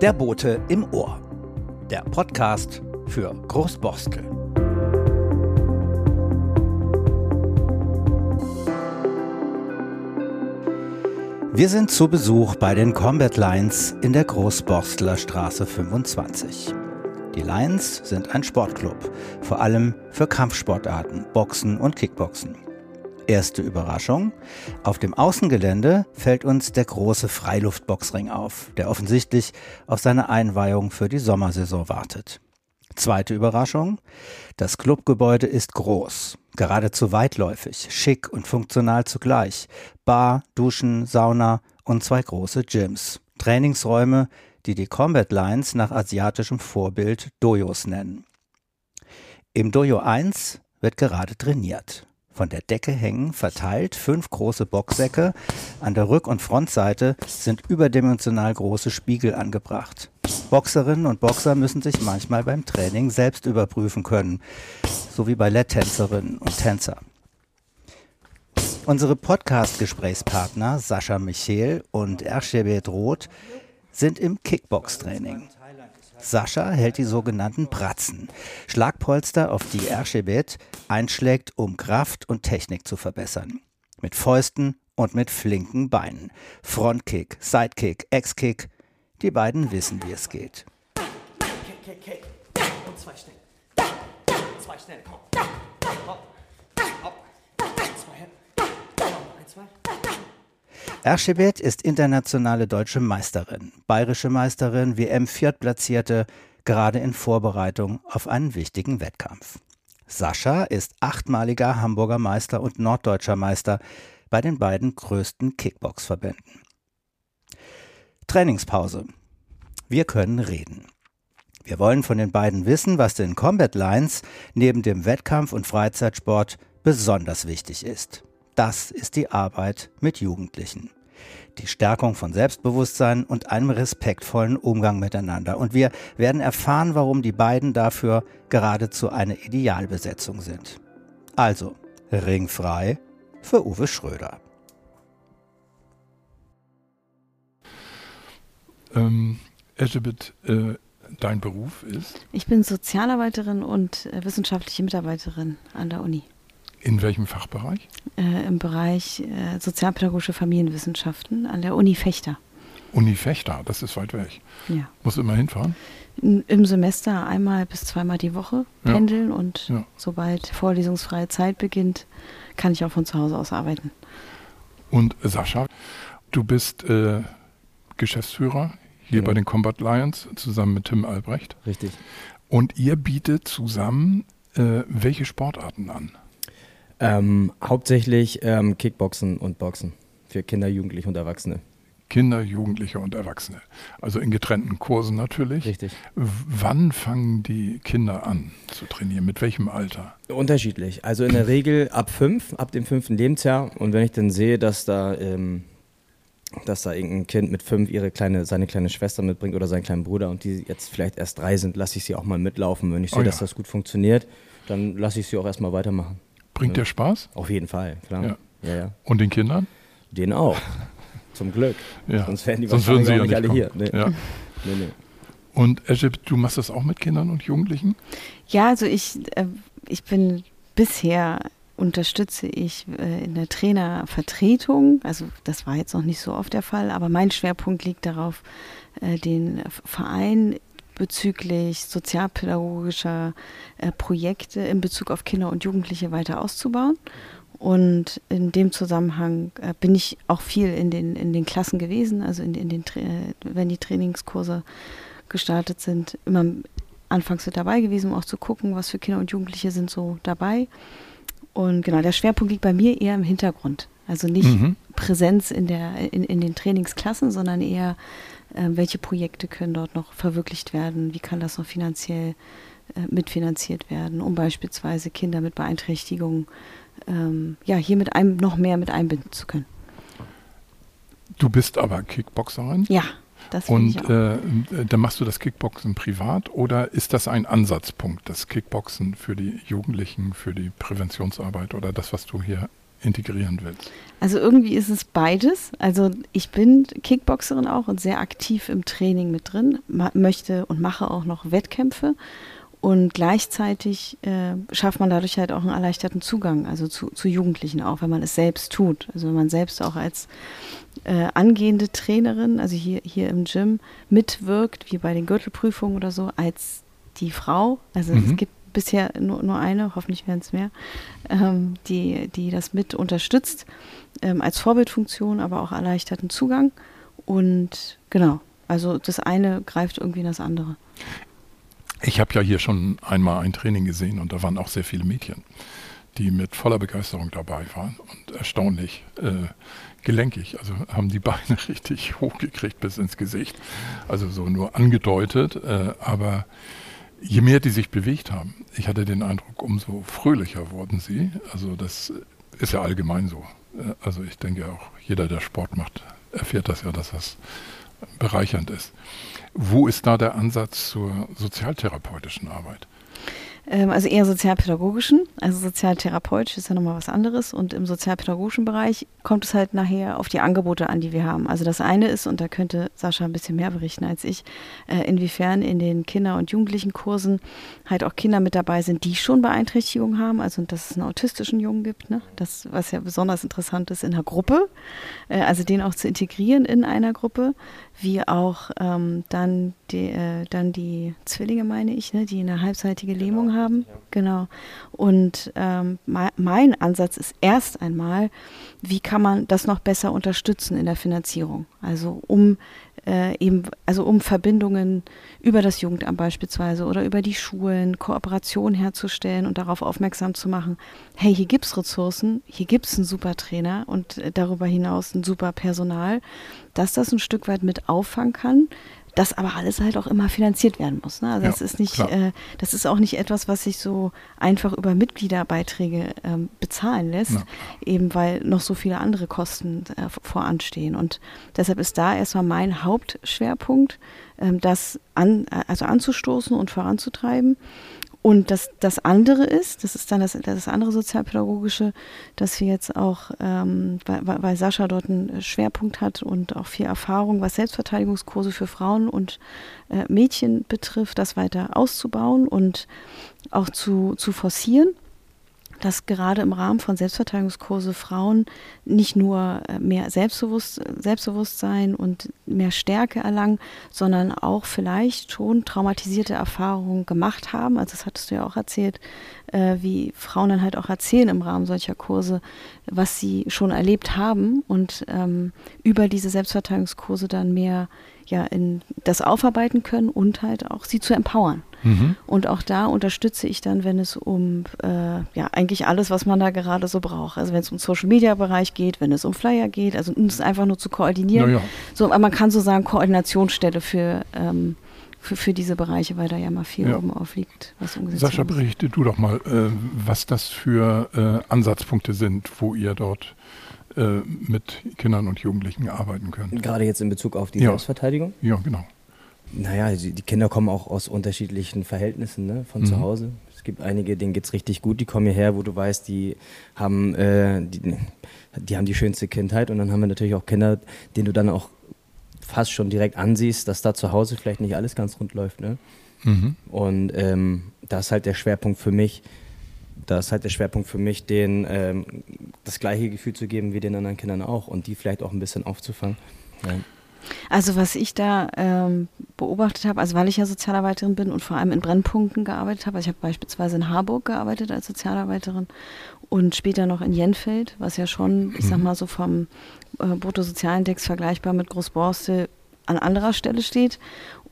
Der Bote im Ohr. Der Podcast für Großborstel. Wir sind zu Besuch bei den Combat Lions in der Großborstler Straße 25. Die Lions sind ein Sportclub, vor allem für Kampfsportarten, Boxen und Kickboxen. Erste Überraschung. Auf dem Außengelände fällt uns der große Freiluftboxring auf, der offensichtlich auf seine Einweihung für die Sommersaison wartet. Zweite Überraschung. Das Clubgebäude ist groß, geradezu weitläufig, schick und funktional zugleich. Bar, Duschen, Sauna und zwei große Gyms. Trainingsräume, die die Combat Lines nach asiatischem Vorbild Dojos nennen. Im Dojo 1 wird gerade trainiert. Von der Decke hängen verteilt fünf große Boxsäcke. An der Rück- und Frontseite sind überdimensional große Spiegel angebracht. Boxerinnen und Boxer müssen sich manchmal beim Training selbst überprüfen können, so wie Balletttänzerinnen und Tänzer. Unsere Podcast-Gesprächspartner Sascha Michel und Ershebet Roth sind im Kickbox-Training. Sascha hält die sogenannten Bratzen, Schlagpolster, auf die Erschebet einschlägt, um Kraft und Technik zu verbessern. Mit Fäusten und mit flinken Beinen. Frontkick, Sidekick, X-Kick. Die beiden wissen, wie es geht. Kick, kick, kick. Und zwei schnell. Zwei schnell, komm. Hopp. Hopp. Zwei Hände. Ein, zwei. Erschebet ist internationale deutsche Meisterin, bayerische Meisterin, WM-Viertplatzierte, gerade in Vorbereitung auf einen wichtigen Wettkampf. Sascha ist achtmaliger Hamburger Meister und norddeutscher Meister bei den beiden größten Kickbox-Verbänden. Trainingspause. Wir können reden. Wir wollen von den beiden wissen, was den Combat Lines neben dem Wettkampf und Freizeitsport besonders wichtig ist. Das ist die Arbeit mit Jugendlichen die Stärkung von Selbstbewusstsein und einem respektvollen Umgang miteinander. Und wir werden erfahren, warum die beiden dafür geradezu eine Idealbesetzung sind. Also, ringfrei für Uwe Schröder. Ähm, Elisabeth, äh, dein Beruf ist? Ich bin Sozialarbeiterin und äh, wissenschaftliche Mitarbeiterin an der Uni. In welchem Fachbereich? Äh, Im Bereich äh, sozialpädagogische Familienwissenschaften an der Uni Fechter. Uni Fechter, das ist weit weg. Ja. Muss immer hinfahren? Im Semester einmal bis zweimal die Woche pendeln ja. und ja. sobald vorlesungsfreie Zeit beginnt, kann ich auch von zu Hause aus arbeiten. Und Sascha, du bist äh, Geschäftsführer hier genau. bei den Combat Lions zusammen mit Tim Albrecht. Richtig. Und ihr bietet zusammen äh, welche Sportarten an? Ähm, hauptsächlich ähm, Kickboxen und Boxen für Kinder, Jugendliche und Erwachsene. Kinder, Jugendliche und Erwachsene. Also in getrennten Kursen natürlich. Richtig. Wann fangen die Kinder an zu trainieren? Mit welchem Alter? Unterschiedlich. Also in der Regel ab fünf, ab dem fünften Lebensjahr. Und wenn ich dann sehe, dass da, ähm, dass da irgendein Kind mit fünf ihre kleine, seine kleine Schwester mitbringt oder seinen kleinen Bruder und die jetzt vielleicht erst drei sind, lasse ich sie auch mal mitlaufen. Wenn ich sehe, oh ja. dass das gut funktioniert, dann lasse ich sie auch erstmal weitermachen. Bringt dir Spaß? Auf jeden Fall, klar. Ja. Ja, ja. Und den Kindern? Den auch. Zum Glück. Ja. Sonst wären die Sonst würden sie ja nicht, nicht alle kommen. hier. Nee. Ja. Nee, nee. Und Egypt, du machst das auch mit Kindern und Jugendlichen? Ja, also ich, äh, ich bin bisher unterstütze ich äh, in der Trainervertretung. Also das war jetzt noch nicht so oft der Fall, aber mein Schwerpunkt liegt darauf, äh, den Verein bezüglich sozialpädagogischer äh, Projekte in Bezug auf Kinder und Jugendliche weiter auszubauen. Und in dem Zusammenhang äh, bin ich auch viel in den, in den Klassen gewesen, also in, in den, äh, wenn die Trainingskurse gestartet sind, immer anfangs mit dabei gewesen, um auch zu gucken, was für Kinder und Jugendliche sind so dabei. Und genau, der Schwerpunkt liegt bei mir eher im Hintergrund. Also nicht mhm. Präsenz in, der, in, in den Trainingsklassen, sondern eher welche Projekte können dort noch verwirklicht werden, wie kann das noch finanziell äh, mitfinanziert werden, um beispielsweise Kinder mit Beeinträchtigungen ähm, ja, hier mit einem noch mehr mit einbinden zu können. Du bist aber Kickboxerin? Ja, das Und ich auch. Äh, dann machst du das Kickboxen privat oder ist das ein Ansatzpunkt, das Kickboxen für die Jugendlichen, für die Präventionsarbeit oder das, was du hier integrieren willst? Also irgendwie ist es beides. Also ich bin Kickboxerin auch und sehr aktiv im Training mit drin, möchte und mache auch noch Wettkämpfe. Und gleichzeitig äh, schafft man dadurch halt auch einen erleichterten Zugang, also zu, zu, Jugendlichen auch, wenn man es selbst tut. Also wenn man selbst auch als äh, angehende Trainerin, also hier, hier im Gym, mitwirkt, wie bei den Gürtelprüfungen oder so, als die Frau. Also mhm. es gibt bisher nur, nur eine, hoffentlich werden es mehr, ähm, die, die das mit unterstützt, ähm, als Vorbildfunktion, aber auch erleichterten Zugang. Und genau, also das eine greift irgendwie in das andere. Ich habe ja hier schon einmal ein Training gesehen und da waren auch sehr viele Mädchen, die mit voller Begeisterung dabei waren und erstaunlich äh, gelenkig. Also haben die Beine richtig hochgekriegt bis ins Gesicht. Also so nur angedeutet, äh, aber je mehr die sich bewegt haben, ich hatte den Eindruck, umso fröhlicher wurden sie. Also das ist ja allgemein so. Also ich denke auch, jeder, der Sport macht, erfährt das ja, dass das bereichernd ist. Wo ist da der Ansatz zur sozialtherapeutischen Arbeit? Ähm, also eher sozialpädagogischen, also sozialtherapeutisch ist ja nochmal was anderes. Und im sozialpädagogischen Bereich kommt es halt nachher auf die Angebote an, die wir haben. Also das eine ist, und da könnte Sascha ein bisschen mehr berichten als ich, äh, inwiefern in den Kinder- und Jugendlichenkursen halt auch Kinder mit dabei sind, die schon Beeinträchtigungen haben, also dass es einen autistischen Jungen gibt, ne? das, was ja besonders interessant ist in einer Gruppe, äh, also den auch zu integrieren in einer Gruppe wie auch ähm, dann, die, äh, dann die Zwillinge, meine ich, ne, die eine halbseitige Lähmung haben. Ja. Genau. Und ähm, mein Ansatz ist erst einmal, wie kann man das noch besser unterstützen in der Finanzierung? Also um äh, eben, also um Verbindungen über das Jugendamt beispielsweise oder über die Schulen, Kooperation herzustellen und darauf aufmerksam zu machen, hey, hier gibt es Ressourcen, hier gibt es einen super Trainer und äh, darüber hinaus ein super Personal, dass das ein Stück weit mit auffangen kann, das aber alles halt auch immer finanziert werden muss. Ne? Also ja, das ist nicht, äh, das ist auch nicht etwas, was sich so einfach über Mitgliederbeiträge ähm, bezahlen lässt, ja. eben weil noch so viele andere Kosten äh, voranstehen. Und deshalb ist da erstmal mein Hauptschwerpunkt, ähm, das an, also anzustoßen und voranzutreiben. Und das, das andere ist, das ist dann das, das andere sozialpädagogische, dass wir jetzt auch, ähm, weil, weil Sascha dort einen Schwerpunkt hat und auch viel Erfahrung, was Selbstverteidigungskurse für Frauen und äh, Mädchen betrifft, das weiter auszubauen und auch zu, zu forcieren dass gerade im Rahmen von Selbstverteidigungskurse Frauen nicht nur äh, mehr Selbstbewusst, Selbstbewusstsein und mehr Stärke erlangen, sondern auch vielleicht schon traumatisierte Erfahrungen gemacht haben. Also das hattest du ja auch erzählt, äh, wie Frauen dann halt auch erzählen im Rahmen solcher Kurse, was sie schon erlebt haben und ähm, über diese Selbstverteidigungskurse dann mehr ja in das aufarbeiten können und halt auch sie zu empowern. Mhm. Und auch da unterstütze ich dann, wenn es um äh, ja eigentlich alles, was man da gerade so braucht. Also wenn es um Social Media Bereich geht, wenn es um Flyer geht, also um es einfach nur zu koordinieren. Ja. So, man kann so sagen Koordinationsstelle für ähm, für, für, diese Bereiche, weil da ja mal viel ja. oben aufliegt, was umgesetzt Sascha, berichte du doch mal, äh, was das für äh, Ansatzpunkte sind, wo ihr dort äh, mit Kindern und Jugendlichen arbeiten könnt. Gerade jetzt in Bezug auf die ja. Selbstverteidigung? Ja, genau. Naja, die, Kinder kommen auch aus unterschiedlichen Verhältnissen ne, von mhm. zu Hause. Es gibt einige, denen geht es richtig gut, die kommen hierher, wo du weißt, die haben, äh, die, die haben die schönste Kindheit. Und dann haben wir natürlich auch Kinder, denen du dann auch fast schon direkt ansiehst, dass da zu Hause vielleicht nicht alles ganz rund läuft. Ne? Mhm. Und ähm, da ist halt der Schwerpunkt für mich, da ist halt der Schwerpunkt für mich, denen ähm, das gleiche Gefühl zu geben wie den anderen Kindern auch und die vielleicht auch ein bisschen aufzufangen. Ja. Also was ich da ähm, beobachtet habe, also weil ich ja Sozialarbeiterin bin und vor allem in Brennpunkten gearbeitet habe, also ich habe beispielsweise in Harburg gearbeitet als Sozialarbeiterin und später noch in Jenfeld, was ja schon, ich sag mhm. mal so vom äh, Bruttosozialindex vergleichbar mit Großborstel an anderer Stelle steht.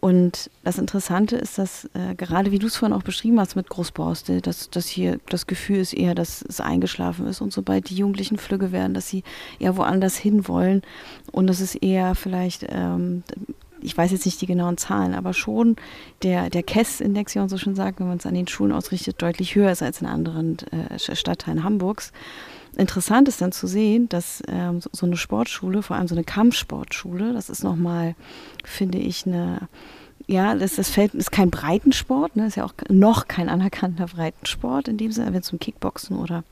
Und das Interessante ist, dass äh, gerade wie du es vorhin auch beschrieben hast mit Großborstel, dass, dass hier das Gefühl ist eher, dass es eingeschlafen ist und sobald die Jugendlichen flügge werden, dass sie eher woanders hin wollen und das ist eher vielleicht, ähm, ich weiß jetzt nicht die genauen Zahlen, aber schon der, der KESS-Index, wie man so schon sagt, wenn man es an den Schulen ausrichtet, deutlich höher ist als in anderen äh, Stadtteilen Hamburgs interessant ist dann zu sehen, dass ähm, so, so, eine Sportschule, vor allem so eine Kampfsportschule, das ist nochmal, finde ich, eine, ja, das, das Feld ist kein Breitensport, ne, ist ja auch noch kein anerkannter Breitensport in dem Sinne, wenn es um Kickboxen oder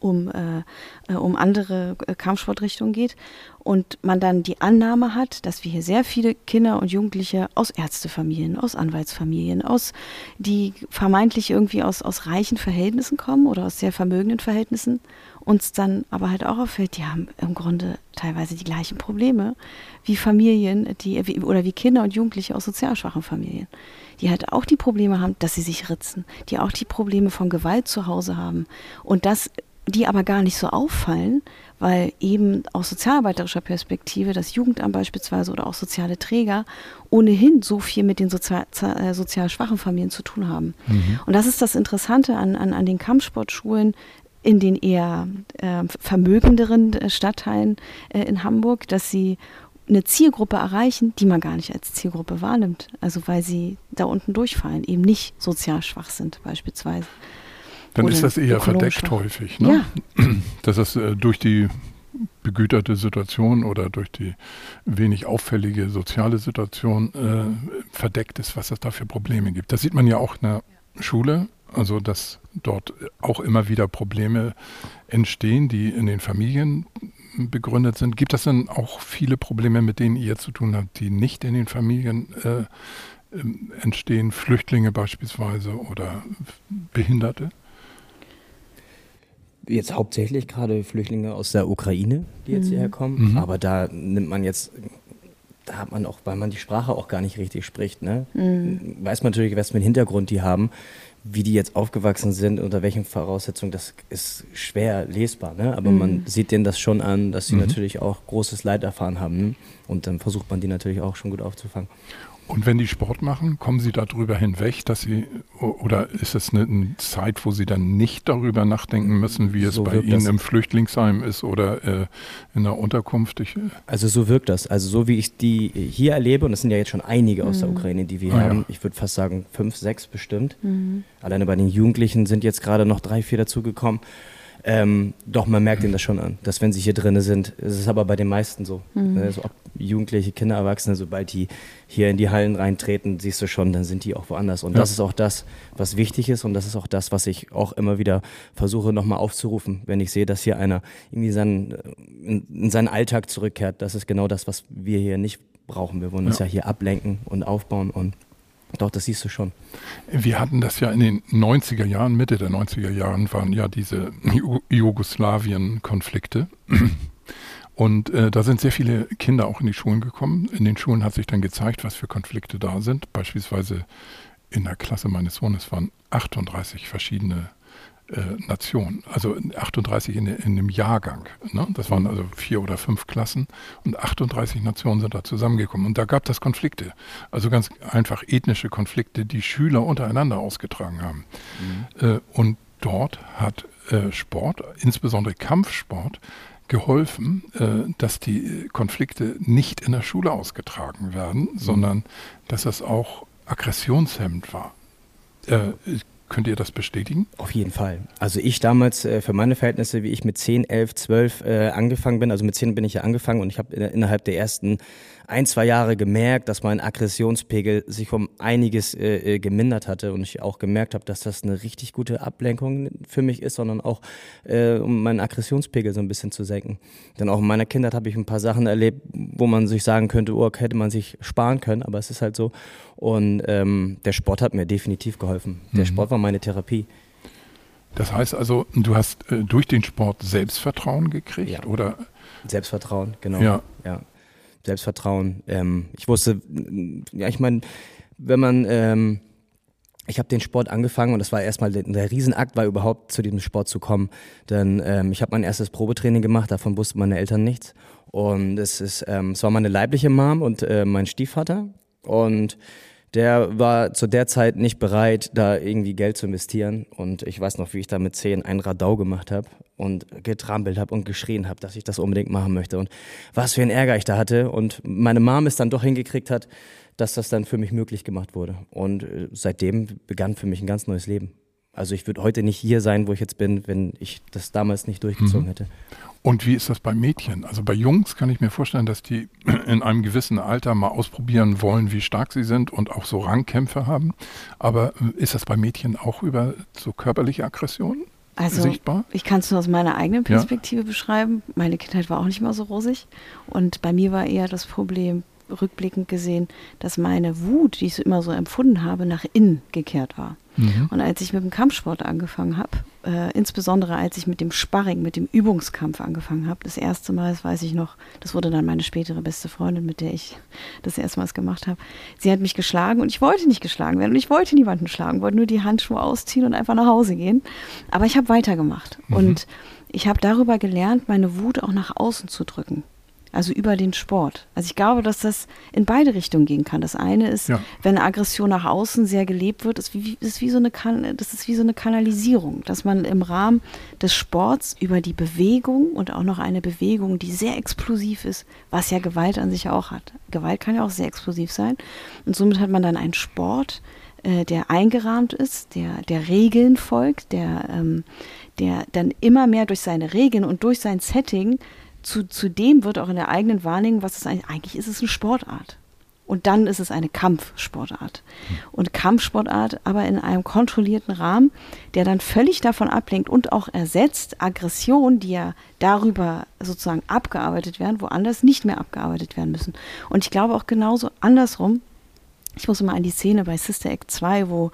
um, äh, äh um andere äh, Kampfsportrichtungen geht. Und man dann die Annahme hat, dass wir hier sehr viele Kinder und Jugendliche aus Ärztefamilien, aus Anwaltsfamilien, aus die vermeintlich irgendwie aus, aus reichen Verhältnissen kommen oder aus sehr vermögenden Verhältnissen uns dann aber halt auch auffällt, die haben im Grunde teilweise die gleichen Probleme wie Familien, die wie, oder wie Kinder und Jugendliche aus sozial schwachen Familien, die halt auch die Probleme haben, dass sie sich ritzen, die auch die Probleme von Gewalt zu Hause haben und das die aber gar nicht so auffallen, weil eben aus sozialarbeiterischer Perspektive das Jugendamt beispielsweise oder auch soziale Träger ohnehin so viel mit den sozial, äh, sozial schwachen Familien zu tun haben. Mhm. Und das ist das Interessante an, an, an den Kampfsportschulen in den eher äh, vermögenderen Stadtteilen äh, in Hamburg, dass sie eine Zielgruppe erreichen, die man gar nicht als Zielgruppe wahrnimmt. Also weil sie da unten durchfallen, eben nicht sozial schwach sind beispielsweise. Dann ist das eher verdeckt häufig, ne? Ja. Dass es äh, durch die begüterte Situation oder durch die wenig auffällige soziale Situation äh, verdeckt ist, was es da für Probleme gibt. Das sieht man ja auch in der Schule also dass dort auch immer wieder Probleme entstehen, die in den Familien begründet sind. Gibt es denn auch viele Probleme, mit denen ihr zu tun habt, die nicht in den Familien äh, ähm, entstehen? Flüchtlinge beispielsweise oder Behinderte? Jetzt hauptsächlich gerade Flüchtlinge aus der Ukraine, die jetzt mhm. hierher kommen. Mhm. Aber da nimmt man jetzt da hat man auch, weil man die Sprache auch gar nicht richtig spricht, ne? Mhm. weiß man natürlich, was für einen Hintergrund die haben wie die jetzt aufgewachsen sind, unter welchen Voraussetzungen, das ist schwer lesbar. Ne? Aber mhm. man sieht denen das schon an, dass sie mhm. natürlich auch großes Leid erfahren haben. Ne? Und dann versucht man die natürlich auch schon gut aufzufangen. Und wenn die Sport machen, kommen sie darüber hinweg, dass sie, oder ist es eine, eine Zeit, wo sie dann nicht darüber nachdenken müssen, wie es so bei ihnen im Flüchtlingsheim ist oder äh, in der Unterkunft? Ich, äh also so wirkt das. Also so wie ich die hier erlebe, und das sind ja jetzt schon einige aus mhm. der Ukraine, die wir ah, haben, ja. ich würde fast sagen fünf, sechs bestimmt. Mhm. Alleine bei den Jugendlichen sind jetzt gerade noch drei, vier dazugekommen. Ähm, doch, man merkt ihnen das schon an, dass wenn sie hier drin sind, ist es aber bei den meisten so. Mhm. Also ob Jugendliche, Kinder, Erwachsene, sobald die hier in die Hallen reintreten, siehst du schon, dann sind die auch woanders. Und ja. das ist auch das, was wichtig ist und das ist auch das, was ich auch immer wieder versuche nochmal aufzurufen, wenn ich sehe, dass hier einer irgendwie seinen, in, in, seinen Alltag zurückkehrt. Das ist genau das, was wir hier nicht brauchen. Wir wollen ja. uns ja hier ablenken und aufbauen und doch, das siehst du schon. Wir hatten das ja in den 90er Jahren, Mitte der 90er Jahren waren ja diese Jugoslawien-Konflikte. Und äh, da sind sehr viele Kinder auch in die Schulen gekommen. In den Schulen hat sich dann gezeigt, was für Konflikte da sind. Beispielsweise in der Klasse meines Sohnes waren 38 verschiedene äh, Nationen, also 38 in, in dem Jahrgang. Ne? Das waren also vier oder fünf Klassen und 38 Nationen sind da zusammengekommen. Und da gab es Konflikte, also ganz einfach ethnische Konflikte, die Schüler untereinander ausgetragen haben. Mhm. Äh, und dort hat äh, Sport, insbesondere Kampfsport, geholfen, äh, dass die Konflikte nicht in der Schule ausgetragen werden, mhm. sondern dass es auch aggressionshemmend war. Äh, Könnt ihr das bestätigen? Auf jeden Fall. Also ich damals äh, für meine Verhältnisse, wie ich mit 10, 11, 12 äh, angefangen bin, also mit 10 bin ich ja angefangen und ich habe innerhalb der ersten ein, zwei Jahre gemerkt, dass mein Aggressionspegel sich um einiges äh, äh, gemindert hatte und ich auch gemerkt habe, dass das eine richtig gute Ablenkung für mich ist, sondern auch äh, um meinen Aggressionspegel so ein bisschen zu senken. Denn auch in meiner Kindheit habe ich ein paar Sachen erlebt, wo man sich sagen könnte, oh, hätte man sich sparen können, aber es ist halt so. Und ähm, der Sport hat mir definitiv geholfen. Der mhm. Sport war meine Therapie. Das heißt also, du hast äh, durch den Sport Selbstvertrauen gekriegt, ja. oder? Selbstvertrauen, genau. Ja. ja. Selbstvertrauen. Ähm, ich wusste, ja, ich meine, wenn man, ähm, ich habe den Sport angefangen und das war erstmal der, Riesenakt, war überhaupt zu diesem Sport zu kommen. Denn ähm, ich habe mein erstes Probetraining gemacht, davon wussten meine Eltern nichts. Und es ist, ähm, es war meine leibliche Mom und äh, mein Stiefvater. Und der war zu der Zeit nicht bereit, da irgendwie Geld zu investieren. Und ich weiß noch, wie ich da mit zehn ein Radau gemacht habe und getrampelt habe und geschrien habe, dass ich das unbedingt machen möchte. Und was für ein Ärger ich da hatte. Und meine Mom es dann doch hingekriegt hat, dass das dann für mich möglich gemacht wurde. Und äh, seitdem begann für mich ein ganz neues Leben. Also ich würde heute nicht hier sein, wo ich jetzt bin, wenn ich das damals nicht durchgezogen mhm. hätte. Und wie ist das bei Mädchen? Also bei Jungs kann ich mir vorstellen, dass die in einem gewissen Alter mal ausprobieren wollen, wie stark sie sind und auch so Rangkämpfe haben. Aber äh, ist das bei Mädchen auch über so körperliche Aggressionen? Also sichtbar? ich kann es nur aus meiner eigenen Perspektive ja. beschreiben. Meine Kindheit war auch nicht mal so rosig. Und bei mir war eher das Problem, rückblickend gesehen, dass meine Wut, die ich so immer so empfunden habe, nach innen gekehrt war. Mhm. Und als ich mit dem Kampfsport angefangen habe, äh, insbesondere als ich mit dem Sparring, mit dem Übungskampf angefangen habe, das erste Mal, das weiß ich noch, das wurde dann meine spätere beste Freundin, mit der ich das erste Mal gemacht habe. Sie hat mich geschlagen und ich wollte nicht geschlagen werden und ich wollte niemanden schlagen, wollte nur die Handschuhe ausziehen und einfach nach Hause gehen. Aber ich habe weitergemacht mhm. und ich habe darüber gelernt, meine Wut auch nach außen zu drücken also über den Sport. Also ich glaube, dass das in beide Richtungen gehen kann. Das eine ist, ja. wenn Aggression nach außen sehr gelebt wird, ist wie, ist wie so eine das ist wie so eine Kanalisierung, dass man im Rahmen des Sports über die Bewegung und auch noch eine Bewegung, die sehr explosiv ist, was ja Gewalt an sich auch hat. Gewalt kann ja auch sehr explosiv sein. Und somit hat man dann einen Sport, äh, der eingerahmt ist, der, der Regeln folgt, der, ähm, der dann immer mehr durch seine Regeln und durch sein Setting zu, zu dem wird auch in der eigenen Wahrnehmung, was es eigentlich, eigentlich ist es eine Sportart. Und dann ist es eine Kampfsportart. Und Kampfsportart aber in einem kontrollierten Rahmen, der dann völlig davon ablenkt und auch ersetzt Aggression, die ja darüber sozusagen abgearbeitet werden, woanders nicht mehr abgearbeitet werden müssen. Und ich glaube auch genauso andersrum, ich muss immer an die Szene bei Sister Act 2, wo,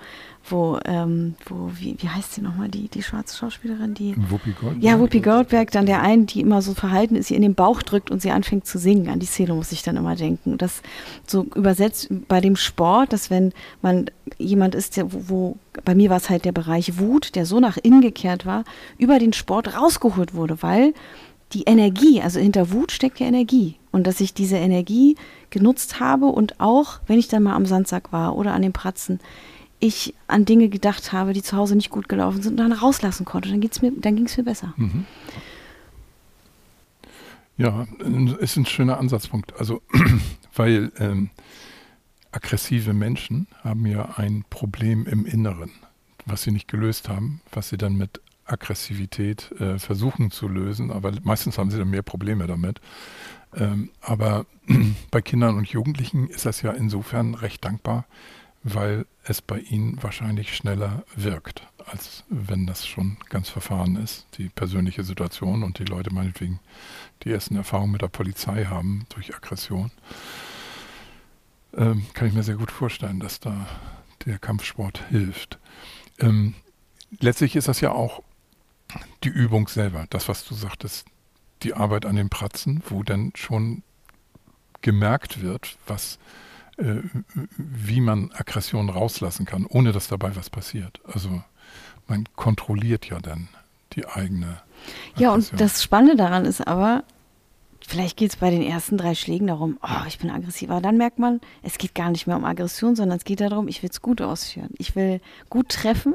wo, ähm, wo wie, wie heißt sie nochmal, die, die schwarze Schauspielerin, die. Whoopi Goldberg. Ja, Whoopi Goldberg, dann der einen, die immer so verhalten ist, sie in den Bauch drückt und sie anfängt zu singen. An die Szene muss ich dann immer denken. Das so übersetzt bei dem Sport, dass wenn man jemand ist, der, wo, wo bei mir war es halt der Bereich Wut, der so nach innen gekehrt war, über den Sport rausgeholt wurde, weil die Energie, also hinter Wut steckt ja Energie. Und dass ich diese Energie genutzt habe und auch, wenn ich dann mal am Sandsack war oder an den Pratzen, ich an Dinge gedacht habe, die zu Hause nicht gut gelaufen sind und dann rauslassen konnte. Dann, dann ging es mir besser. Mhm. Ja, ist ein schöner Ansatzpunkt. Also, weil ähm, aggressive Menschen haben ja ein Problem im Inneren, was sie nicht gelöst haben, was sie dann mit Aggressivität äh, versuchen zu lösen, aber meistens haben sie dann mehr Probleme damit. Ähm, aber bei Kindern und Jugendlichen ist das ja insofern recht dankbar, weil es bei ihnen wahrscheinlich schneller wirkt, als wenn das schon ganz verfahren ist, die persönliche Situation und die Leute meinetwegen die ersten Erfahrungen mit der Polizei haben durch Aggression. Ähm, kann ich mir sehr gut vorstellen, dass da der Kampfsport hilft. Ähm, letztlich ist das ja auch die Übung selber, das, was du sagtest, die Arbeit an den Pratzen, wo dann schon gemerkt wird, was, äh, wie man Aggression rauslassen kann, ohne dass dabei was passiert. Also man kontrolliert ja dann die eigene. Aggression. Ja, und das Spannende daran ist aber, vielleicht geht es bei den ersten drei Schlägen darum, oh, ich bin aggressiv. Aber dann merkt man, es geht gar nicht mehr um Aggression, sondern es geht darum, ich will es gut ausführen. Ich will gut treffen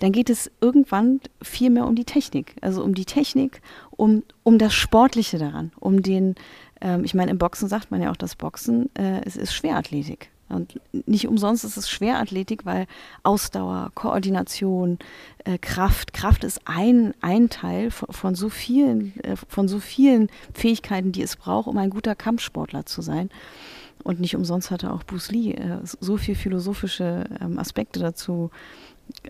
dann geht es irgendwann viel mehr um die Technik. Also um die Technik, um, um das Sportliche daran, um den, ähm, ich meine, im Boxen sagt man ja auch, das Boxen, äh, es ist Schwerathletik. Und nicht umsonst ist es Schwerathletik, weil Ausdauer, Koordination, äh, Kraft, Kraft ist ein, ein Teil von, von so vielen, äh, von so vielen Fähigkeiten, die es braucht, um ein guter Kampfsportler zu sein. Und nicht umsonst hatte auch Bruce Lee äh, so viele philosophische ähm, Aspekte dazu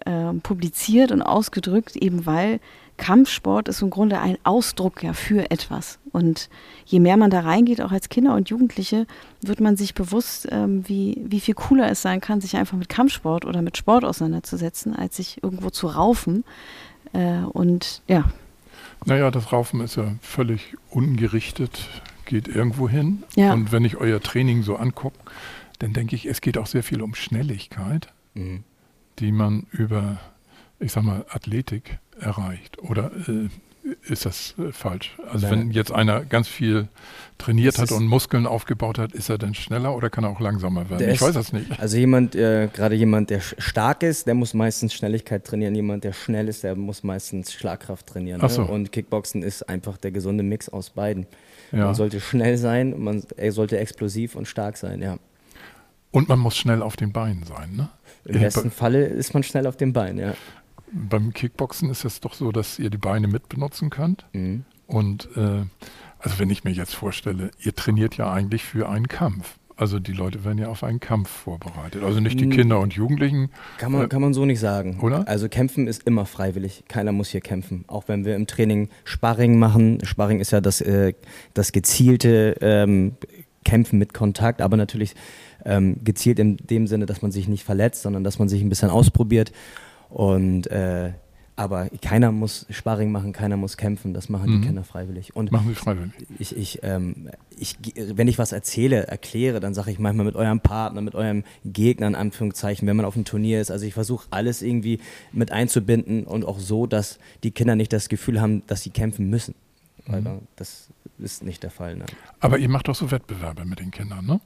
äh, publiziert und ausgedrückt, eben weil Kampfsport ist im Grunde ein Ausdruck ja für etwas. Und je mehr man da reingeht, auch als Kinder und Jugendliche, wird man sich bewusst, ähm, wie, wie viel cooler es sein kann, sich einfach mit Kampfsport oder mit Sport auseinanderzusetzen, als sich irgendwo zu raufen. Äh, und ja. Naja, das Raufen ist ja völlig ungerichtet, geht irgendwo hin. Ja. Und wenn ich euer Training so angucke, dann denke ich, es geht auch sehr viel um Schnelligkeit. Mhm die man über, ich sag mal, Athletik erreicht? Oder äh, ist das äh, falsch? Also Nein. wenn jetzt einer ganz viel trainiert hat und Muskeln aufgebaut hat, ist er dann schneller oder kann er auch langsamer werden? Ich weiß das nicht. Also jemand, äh, gerade jemand, der stark ist, der muss meistens Schnelligkeit trainieren. Jemand, der schnell ist, der muss meistens Schlagkraft trainieren. Ne? So. Und Kickboxen ist einfach der gesunde Mix aus beiden. Ja. Man sollte schnell sein, man sollte explosiv und stark sein, ja. Und man muss schnell auf den Beinen sein, ne? Im äh, besten Falle ist man schnell auf den Beinen, ja. Beim Kickboxen ist es doch so, dass ihr die Beine mit benutzen könnt. Mhm. Und äh, also wenn ich mir jetzt vorstelle, ihr trainiert ja eigentlich für einen Kampf. Also die Leute werden ja auf einen Kampf vorbereitet. Also nicht die Kinder und Jugendlichen. Kann man, Äh, kann man so nicht sagen. oder? Also kämpfen ist immer freiwillig. Keiner muss hier kämpfen. Auch wenn wir im Training Sparring machen. Sparring ist ja das, äh, das gezielte ähm, Kämpfen mit Kontakt, aber natürlich ähm, gezielt in dem Sinne, dass man sich nicht verletzt, sondern dass man sich ein bisschen ausprobiert. Und äh, aber keiner muss Sparring machen, keiner muss kämpfen. Das machen Mhm. die Kinder freiwillig. Und Machen sie freiwillig. ich, ich, ähm, ich, wenn ich was erzähle, erkläre, dann sage ich manchmal mit eurem Partner, mit eurem Gegner in Anführungszeichen, wenn man auf dem Turnier ist. Also ich versuche alles irgendwie mit einzubinden und auch so, dass die Kinder nicht das Gefühl haben, dass sie kämpfen müssen. Weil da- das ist nicht der Fall. Ne? Aber ihr macht doch so Wettbewerbe mit den Kindern, ne?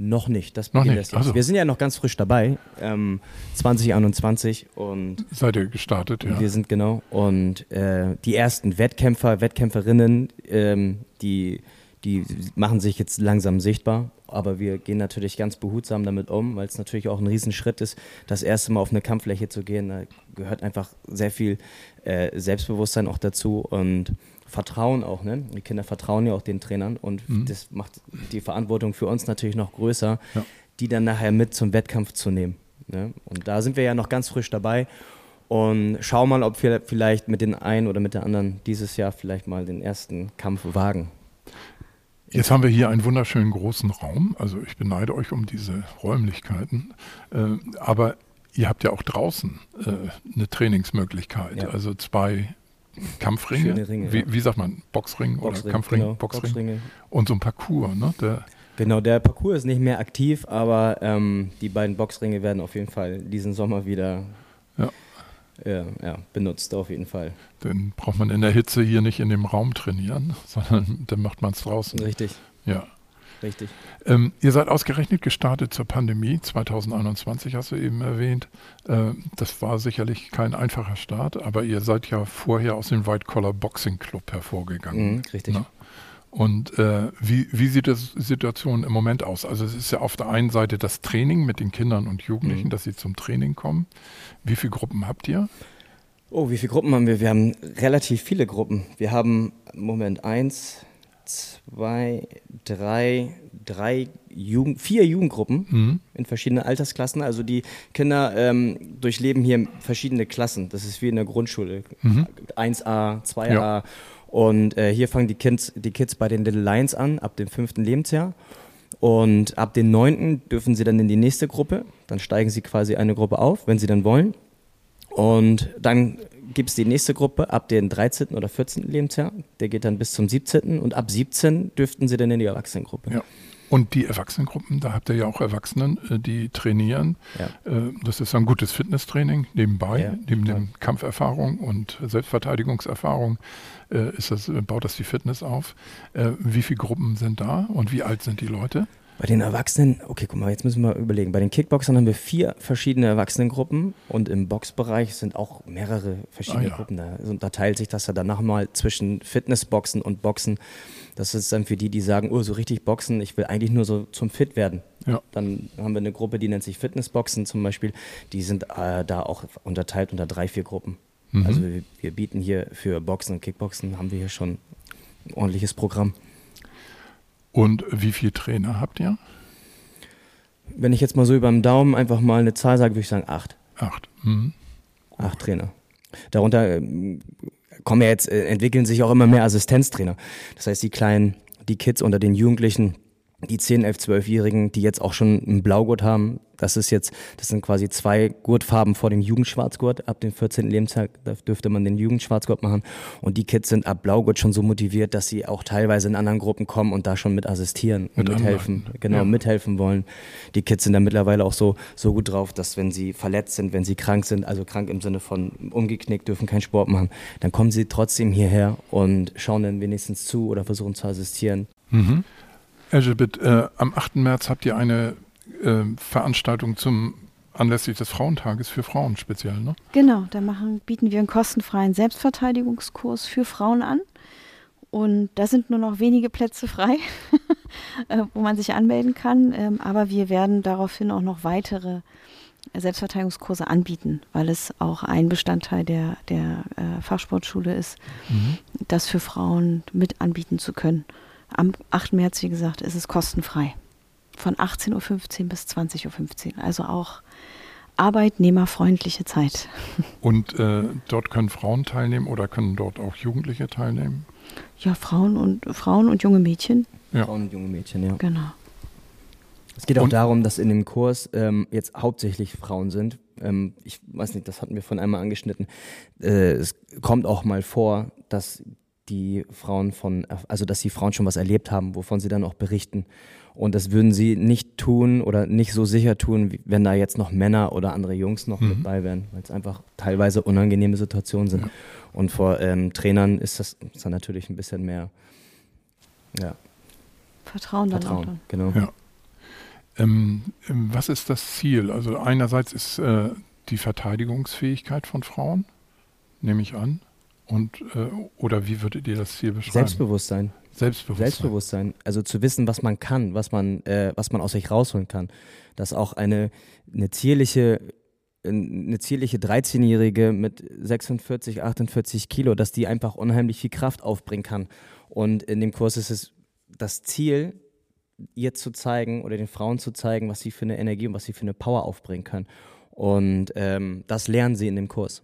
Noch nicht. Das Noch beginnt nicht, also. Wir sind ja noch ganz frisch dabei, ähm, 2021 und Seid ihr gestartet, ja. Wir sind genau. Und äh, die ersten Wettkämpfer, Wettkämpferinnen, ähm, die, die machen sich jetzt langsam sichtbar. Aber wir gehen natürlich ganz behutsam damit um, weil es natürlich auch ein Riesenschritt ist, das erste Mal auf eine Kampffläche zu gehen. Da gehört einfach sehr viel äh, Selbstbewusstsein auch dazu und Vertrauen auch. Ne? Die Kinder vertrauen ja auch den Trainern und das macht die Verantwortung für uns natürlich noch größer, Ja. die dann nachher mit zum Wettkampf zu nehmen. Ne? Und da sind wir ja noch ganz frisch dabei und schauen mal, ob wir vielleicht mit den einen oder mit der anderen dieses Jahr vielleicht mal den ersten Kampf wagen. Jetzt haben wir hier einen wunderschönen großen Raum. Also ich beneide euch um diese Räumlichkeiten. Äh, aber ihr habt ja auch draußen äh, eine Trainingsmöglichkeit. Ja. Also zwei Kampfringe. Ringe, wie, ja. wie sagt man? Boxring, oder Boxring, Kampfring? genau, Boxring. Boxringe. Und so ein Parcours, ne? Der, Genau, der Parcours ist nicht mehr aktiv, aber ähm, die beiden Boxringe werden auf jeden Fall diesen Sommer wieder Ja. ja, ja, benutzt, auf jeden Fall. den braucht man in der Hitze hier nicht in dem Raum trainieren, sondern dann macht man es draußen. Richtig, Ja. Richtig. Ähm, ihr seid ausgerechnet gestartet zur Pandemie 2021, hast du eben erwähnt. Äh, das war sicherlich kein einfacher Start, aber ihr seid ja vorher aus dem White Collar Boxing Club hervorgegangen. Mhm, richtig. Ne? Und äh, wie, wie sieht die Situation im Moment aus? Also es ist ja auf der einen Seite das Training mit den Kindern und Jugendlichen, Mhm. dass sie zum Training kommen. Wie viele Gruppen habt ihr? Oh, wie viele Gruppen haben wir? Wir haben relativ viele Gruppen. Wir haben, Moment, eins, zwei, drei, drei Jugend, vier Jugendgruppen Mhm. in verschiedenen Altersklassen. Also die Kinder ähm, durchleben hier verschiedene Klassen. Das ist wie in der Grundschule. 1a, 2a. Ja. Und äh, hier fangen die Kids, die Kids bei den Little Lions an, ab dem fünften Lebensjahr. Und ab dem neunten dürfen sie dann in die nächste Gruppe. Dann steigen sie quasi eine Gruppe auf, wenn sie dann wollen. Und dann gibt es die nächste Gruppe ab dem 13. oder 14. Lebensjahr. Der geht dann bis zum 17. Und ab 17 dürften sie dann in die Erwachsenengruppe. Ja. Und die Erwachsenengruppen, da habt ihr ja auch Erwachsenen, äh, die trainieren. Ja. Äh, Das ist ein gutes Fitnesstraining nebenbei, Ja, neben total. dem Kampferfahrung und Selbstverteidigungserfahrung äh, ist das, baut das die Fitness auf. Wie viele Gruppen sind da und wie alt sind die Leute? Bei den Erwachsenen, okay, guck mal, jetzt müssen wir überlegen. Bei den Kickboxern haben wir vier verschiedene Erwachsenengruppen und im Boxbereich sind auch mehrere verschiedene Ah, ja. Gruppen. Da unterteilt sich das ja dann nochmal zwischen Fitnessboxen und Boxen. Das ist dann für die, die sagen, oh, so richtig Boxen, ich will eigentlich nur so zum Fit werden. Ja. Dann haben wir eine Gruppe, die nennt sich Fitnessboxen zum Beispiel. Die sind äh, da auch unterteilt unter drei, vier Gruppen. Mhm. Also wir, wir bieten hier für Boxen und Kickboxen, haben wir hier schon ein ordentliches Programm. Und wie viele Trainer habt ihr? Wenn ich jetzt mal so über den Daumen einfach mal eine Zahl sage, würde ich sagen acht. Acht. Mhm. Acht Trainer. Darunter ähm, kommen ja jetzt, äh, entwickeln sich auch immer mehr Assistenztrainer. Das heißt, die kleinen, die Kids unter den Jugendlichen, die 10, 11, 12-Jährigen, die jetzt auch schon einen Blaugurt haben, das ist jetzt, das sind quasi zwei Gurtfarben vor dem Jugendschwarzgurt. Ab dem 14. Lebensjahr dürfte man den Jugendschwarzgurt machen. Und die Kids sind ab Blaugurt schon so motiviert, dass sie auch teilweise in anderen Gruppen kommen und da schon mit assistieren und Mit mithelfen. anleiten, Genau, ja. mithelfen wollen. Die Kids sind da mittlerweile auch so, so gut drauf, dass wenn sie verletzt sind, wenn sie krank sind, also krank im Sinne von umgeknickt, dürfen keinen Sport machen, dann kommen sie trotzdem hierher und schauen dann wenigstens zu oder versuchen zu assistieren. Mhm. Elisabeth, äh, am 8. März habt ihr eine äh, Veranstaltung zum anlässlich des Frauentages für Frauen speziell, ne? Genau, da machen, bieten wir einen kostenfreien Selbstverteidigungskurs für Frauen an. Und da sind nur noch wenige Plätze frei, äh, wo man sich anmelden kann. Ähm, aber wir werden daraufhin auch noch weitere Selbstverteidigungskurse anbieten, weil es auch ein Bestandteil der, der äh, Fachsportschule ist, das für Frauen mit anbieten zu können. Am 8. März, wie gesagt, ist es kostenfrei. von 18.15 Uhr bis 20.15 Uhr. Also auch arbeitnehmerfreundliche Zeit. Und äh, dort können Frauen teilnehmen oder können dort auch Jugendliche teilnehmen? Ja, Frauen und Frauen und junge Mädchen. Ja. Frauen und junge Mädchen, ja. Genau. Es geht auch und darum, dass in dem Kurs ähm, jetzt hauptsächlich Frauen sind. Ähm, ich weiß nicht, das hatten wir von einmal angeschnitten. Äh, es kommt auch mal vor, dass die Frauen von, also dass die Frauen schon was erlebt haben, wovon sie dann auch berichten. Und das würden sie nicht tun oder nicht so sicher tun, wenn da jetzt noch Männer oder andere Jungs noch mhm. mit bei wären, weil es einfach teilweise unangenehme Situationen sind. Ja. Und vor ähm, Trainern ist das ist dann natürlich ein bisschen mehr ja. Vertrauen dann Vertrauen, auch. Genau. Ja. Ähm, ähm, was ist das Ziel? Also einerseits ist äh, die Verteidigungsfähigkeit von Frauen, nehme ich an. Und, äh, oder wie würdet ihr das Ziel beschreiben? Selbstbewusstsein. Selbstbewusstsein. Selbstbewusstsein. Also zu wissen, was man kann, was man, äh, was man aus sich rausholen kann. Dass auch eine, eine zierliche, eine zierliche 13-Jährige mit 46, 48 Kilo, dass die einfach unheimlich viel Kraft aufbringen kann. Und in dem Kurs ist es das Ziel, ihr zu zeigen oder den Frauen zu zeigen, was sie für eine Energie und was sie für eine Power aufbringen können. Und ähm, das lernen sie in dem Kurs.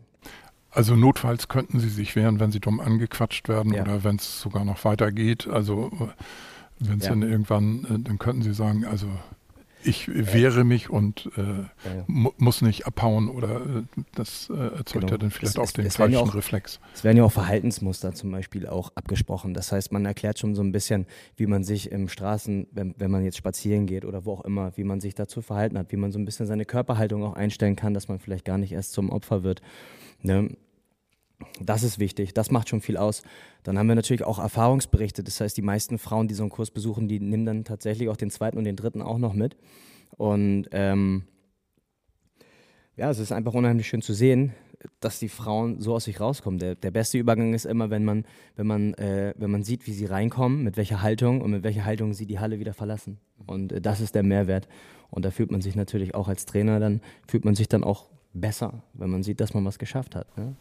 Also notfalls könnten sie sich wehren, wenn sie dumm angequatscht werden ja. oder wenn es sogar noch weitergeht. Also wenn es ja. dann irgendwann, äh, dann könnten sie sagen, also ich wehre mich und äh, ja, mu muss nicht abhauen oder äh, das äh, erzeugt genau. ja dann vielleicht es, auch den falschen auch, Reflex. Es werden ja auch Verhaltensmuster zum Beispiel auch abgesprochen. Das heißt, man erklärt schon so ein bisschen, wie man sich im Straßen, wenn, wenn man jetzt spazieren geht oder wo auch immer, wie man sich dazu verhalten hat, wie man so ein bisschen seine Körperhaltung auch einstellen kann, dass man vielleicht gar nicht erst zum Opfer wird. Ne? Das ist wichtig, das macht schon viel aus. Dann haben wir natürlich auch Erfahrungsberichte. Das heißt, die meisten Frauen, die so einen Kurs besuchen, die nehmen dann tatsächlich auch den zweiten und den dritten auch noch mit. Und ähm, ja, es ist einfach unheimlich schön zu sehen, dass die Frauen so aus sich rauskommen. Der, der beste Übergang ist immer, wenn man, wenn, man, äh, wenn man sieht, wie sie reinkommen, mit welcher Haltung und mit welcher Haltung sie die Halle wieder verlassen. Und äh, das ist der Mehrwert. Und da fühlt man sich natürlich auch als Trainer, dann fühlt man sich dann auch besser, wenn man sieht, dass man was geschafft hat. Ne?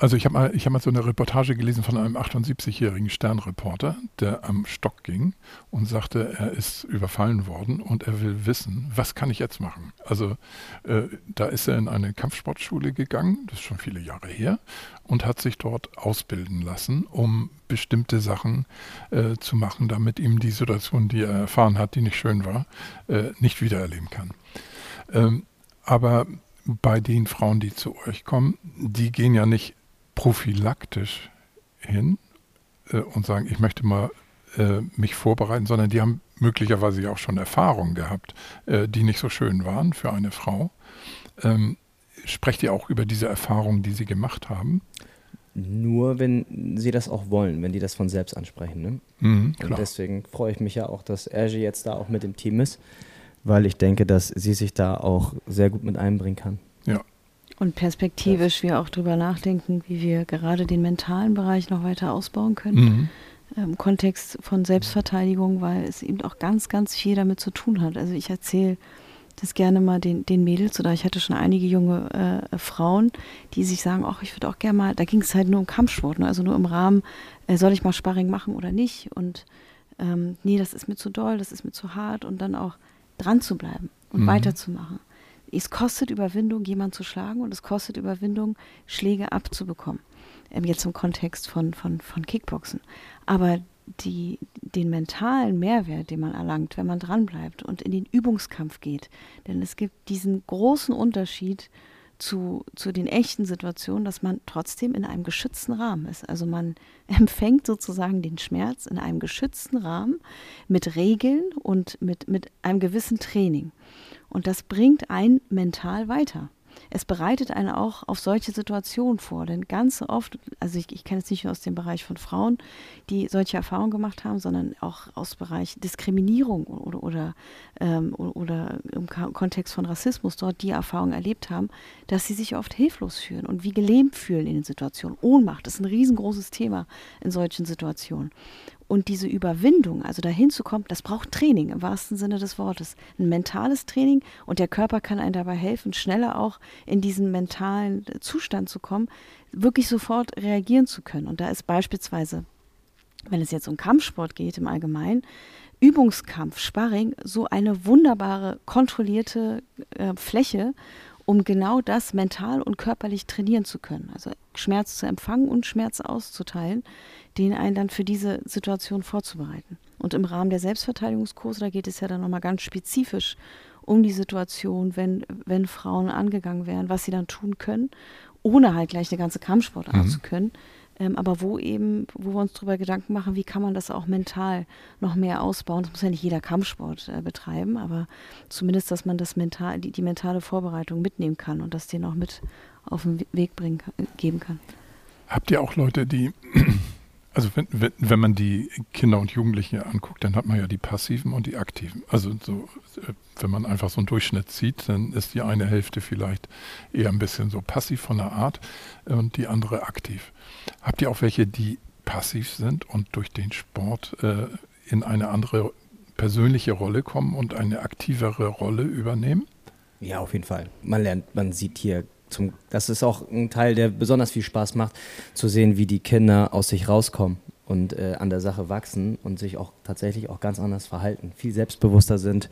Also ich habe mal, hab mal so eine Reportage gelesen von einem 78-jährigen Sternreporter, der am Stock ging und sagte, er ist überfallen worden und er will wissen, was kann ich jetzt machen? Also äh, da ist er in eine Kampfsportschule gegangen, das ist schon viele Jahre her, und hat sich dort ausbilden lassen, um bestimmte Sachen äh, zu machen, damit ihm die Situation, die er erfahren hat, die nicht schön war, äh, nicht wiedererleben kann. Ähm, aber bei den Frauen, die zu euch kommen, die gehen ja nicht prophylaktisch hin äh, und sagen, ich möchte mal äh, mich vorbereiten, sondern die haben möglicherweise ja auch schon Erfahrungen gehabt, äh, die nicht so schön waren für eine Frau. Ähm, sprecht ihr auch über diese Erfahrungen, die sie gemacht haben? Nur wenn sie das auch wollen, wenn die das von selbst ansprechen. Ne? Mhm, und deswegen freue ich mich ja auch, dass Erge jetzt da auch mit im Team ist weil ich denke, dass sie sich da auch sehr gut mit einbringen kann. Ja. Und perspektivisch wir auch darüber nachdenken, wie wir gerade den mentalen Bereich noch weiter ausbauen können. Mhm. Im Kontext von Selbstverteidigung, weil es eben auch ganz, ganz viel damit zu tun hat. Also ich erzähle das gerne mal den, den Mädels oder ich hatte schon einige junge äh, Frauen, die sich sagen, ach, ich würde auch gerne mal, da ging es halt nur um Kampfsport, ne? also nur im Rahmen, äh, soll ich mal Sparring machen oder nicht? Und ähm, nee, das ist mir zu doll, das ist mir zu hart und dann auch dran zu bleiben und mhm. weiterzumachen. Es kostet Überwindung, jemanden zu schlagen und es kostet Überwindung, Schläge abzubekommen. Ähm, jetzt im Kontext von, von, von Kickboxen. Aber die, den mentalen Mehrwert, den man erlangt, wenn man dranbleibt und in den Übungskampf geht, denn es gibt diesen großen Unterschied zu, zu den echten Situationen, dass man trotzdem in einem geschützten Rahmen ist. Also man empfängt sozusagen den Schmerz in einem geschützten Rahmen mit Regeln und mit, mit einem gewissen Training. Und das bringt einen mental weiter es bereitet einen auch auf solche Situationen vor. Denn ganz oft, also ich, ich kenne es nicht nur aus dem Bereich von Frauen, die solche Erfahrungen gemacht haben, sondern auch aus Bereich Diskriminierung oder, oder, ähm, oder im Kontext von Rassismus dort die Erfahrung erlebt haben, dass sie sich oft hilflos fühlen und wie gelähmt fühlen in den Situationen. Ohnmacht ist ein riesengroßes Thema in solchen Situationen. Und diese Überwindung, also dahin zu kommen, das braucht Training im wahrsten Sinne des Wortes. Ein mentales Training und der Körper kann einem dabei helfen, schneller auch in diesen mentalen Zustand zu kommen, wirklich sofort reagieren zu können. Und da ist beispielsweise, wenn es jetzt um Kampfsport geht im Allgemeinen, Übungskampf, Sparring, so eine wunderbare, kontrollierte äh, Fläche, um genau das mental und körperlich trainieren zu können. Also Schmerz zu empfangen und Schmerz auszuteilen, den einen dann für diese Situation vorzubereiten. Und im Rahmen der Selbstverteidigungskurse, da geht es ja dann nochmal ganz spezifisch um die Situation, wenn, wenn Frauen angegangen werden, was sie dann tun können, ohne halt gleich eine ganze Kampfsportart mhm. zu können. Ähm, aber wo eben, wo wir uns darüber Gedanken machen, wie kann man das auch mental noch mehr ausbauen. Das muss ja nicht jeder Kampfsport äh, betreiben, aber zumindest, dass man das mental, die, die mentale Vorbereitung mitnehmen kann und das denen auch mit auf den Weg bringen, geben kann. Habt ihr auch Leute, die also wenn, wenn, wenn man die Kinder und Jugendlichen anguckt, dann hat man ja die passiven und die aktiven. Also so, äh, wenn man einfach so einen Durchschnitt sieht, dann ist die eine Hälfte vielleicht eher ein bisschen so passiv von der Art und die andere aktiv. Habt ihr auch welche, die passiv sind und durch den Sport äh, in eine andere persönliche Rolle kommen und eine aktivere Rolle übernehmen? Ja, auf jeden Fall. Man lernt, man sieht hier zum, das ist auch ein Teil, der besonders viel Spaß macht, zu sehen, wie die Kinder aus sich rauskommen und äh, an der Sache wachsen und sich auch tatsächlich auch ganz anders verhalten, viel selbstbewusster sind.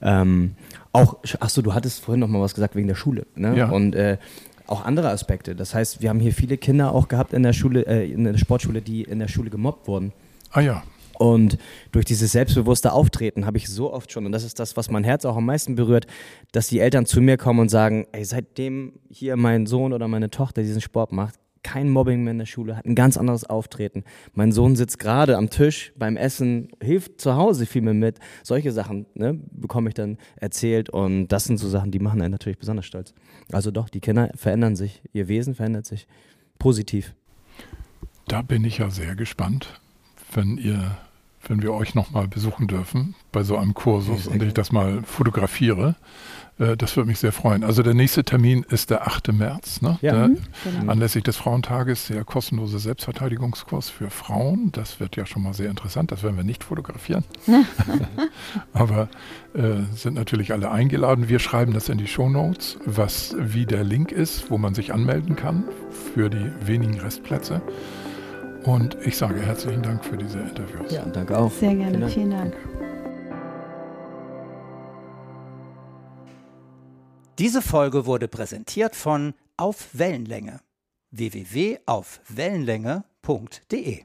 Ähm, auch, achso, du hattest vorhin noch mal was gesagt wegen der Schule. Ne? Ja. Und äh, auch andere Aspekte. Das heißt, wir haben hier viele Kinder auch gehabt in der Schule, äh, in der Sportschule, die in der Schule gemobbt wurden. Ah ja. Und durch dieses selbstbewusste Auftreten habe ich so oft schon, und das ist das, was mein Herz auch am meisten berührt, dass die Eltern zu mir kommen und sagen, ey, seitdem hier mein Sohn oder meine Tochter diesen Sport macht, kein Mobbing mehr in der Schule, hat ein ganz anderes Auftreten. Mein Sohn sitzt gerade am Tisch beim Essen, hilft zu Hause viel mehr mit. Solche Sachen ne, bekomme ich dann erzählt und das sind so Sachen, die machen einen natürlich besonders stolz. Also doch, die Kinder verändern sich, ihr Wesen verändert sich positiv. Da bin ich ja sehr gespannt, wenn ihr, wenn wir euch nochmal besuchen dürfen bei so einem Kursus und ich das mal fotografiere. Äh, das würde mich sehr freuen. Also der nächste Termin ist der 8. März, ne? Ja. Der, mhm, genau. Anlässlich des Frauentages der kostenlose Selbstverteidigungskurs für Frauen. Das wird ja schon mal sehr interessant. Das werden wir nicht fotografieren. Aber äh, sind natürlich alle eingeladen. Wir schreiben das in die Show Notes, was wie der Link ist, wo man sich anmelden kann für die wenigen Restplätze. Und ich sage herzlichen Dank für diese Interviews. Ja, danke auch. Sehr gerne, vielen Dank. Vielen Dank. Diese Folge wurde präsentiert von Auf Wellenlänge www.aufwellenlänge.de